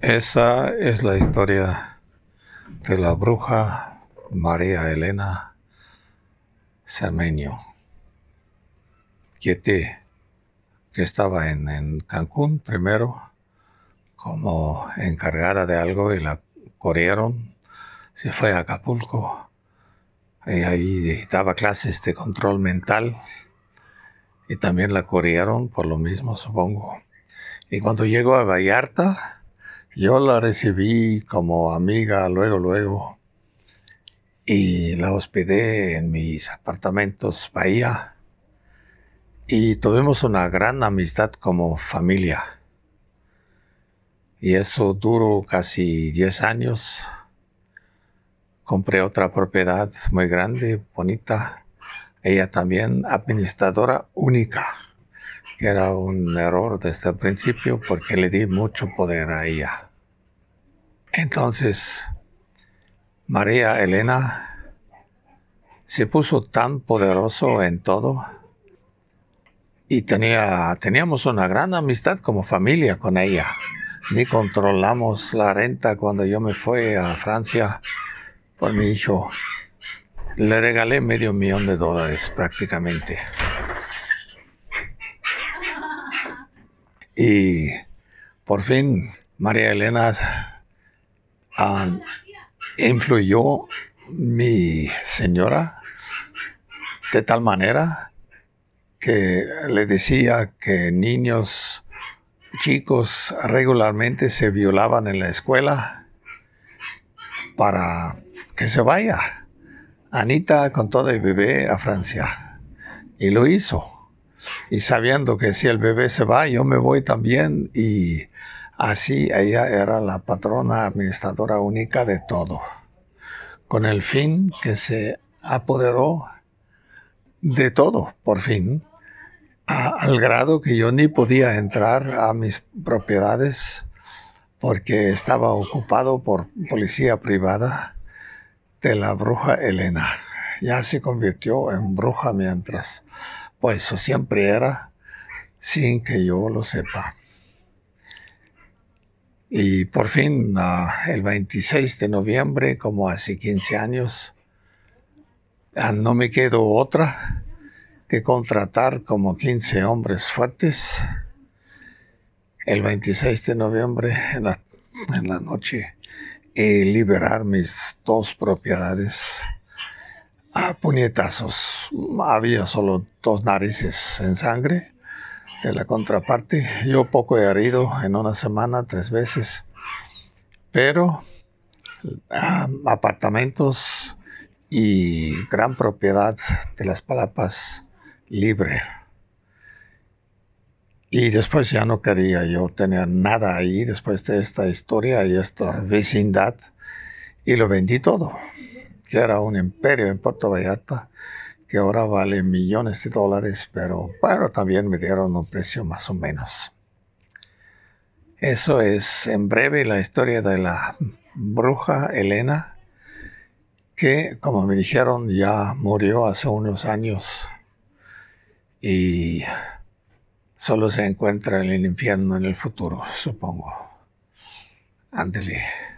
Esa es la historia de la bruja María Elena Cermeño, que, que estaba en, en Cancún primero como encargada de algo y la corrieron. Se fue a Acapulco y ahí daba clases de control mental y también la corrieron por lo mismo, supongo. Y cuando llegó a Vallarta, yo la recibí como amiga luego, luego, y la hospedé en mis apartamentos Bahía, y tuvimos una gran amistad como familia. Y eso duró casi 10 años. Compré otra propiedad muy grande, bonita. Ella también administradora única, era un error desde el principio porque le di mucho poder a ella. Entonces, María Elena se puso tan poderoso en todo y tenía, teníamos una gran amistad como familia con ella. Ni controlamos la renta cuando yo me fui a Francia por mi hijo. Le regalé medio millón de dólares prácticamente. Y por fin María Elena influyó mi señora de tal manera que le decía que niños chicos regularmente se violaban en la escuela para que se vaya. Anita con todo el bebé a Francia y lo hizo. Y sabiendo que si el bebé se va, yo me voy también y Así ella era la patrona administradora única de todo, con el fin que se apoderó de todo, por fin, al grado que yo ni podía entrar a mis propiedades porque estaba ocupado por policía privada de la bruja Elena. Ya se convirtió en bruja mientras, pues eso siempre era sin que yo lo sepa. Y por fin, ah, el 26 de noviembre, como hace 15 años, ah, no me quedó otra que contratar como 15 hombres fuertes. El 26 de noviembre, en la, en la noche, y liberar mis dos propiedades a puñetazos. Había solo dos narices en sangre de la contraparte. Yo poco he herido en una semana, tres veces, pero ah, apartamentos y gran propiedad de las Palapas libre. Y después ya no quería yo tener nada ahí después de esta historia y esta vecindad. Y lo vendí todo, que era un imperio en Puerto Vallarta que ahora vale millones de dólares, pero bueno, también me dieron un precio más o menos. Eso es en breve la historia de la bruja Elena, que como me dijeron ya murió hace unos años y solo se encuentra en el infierno en el futuro, supongo. Ándele.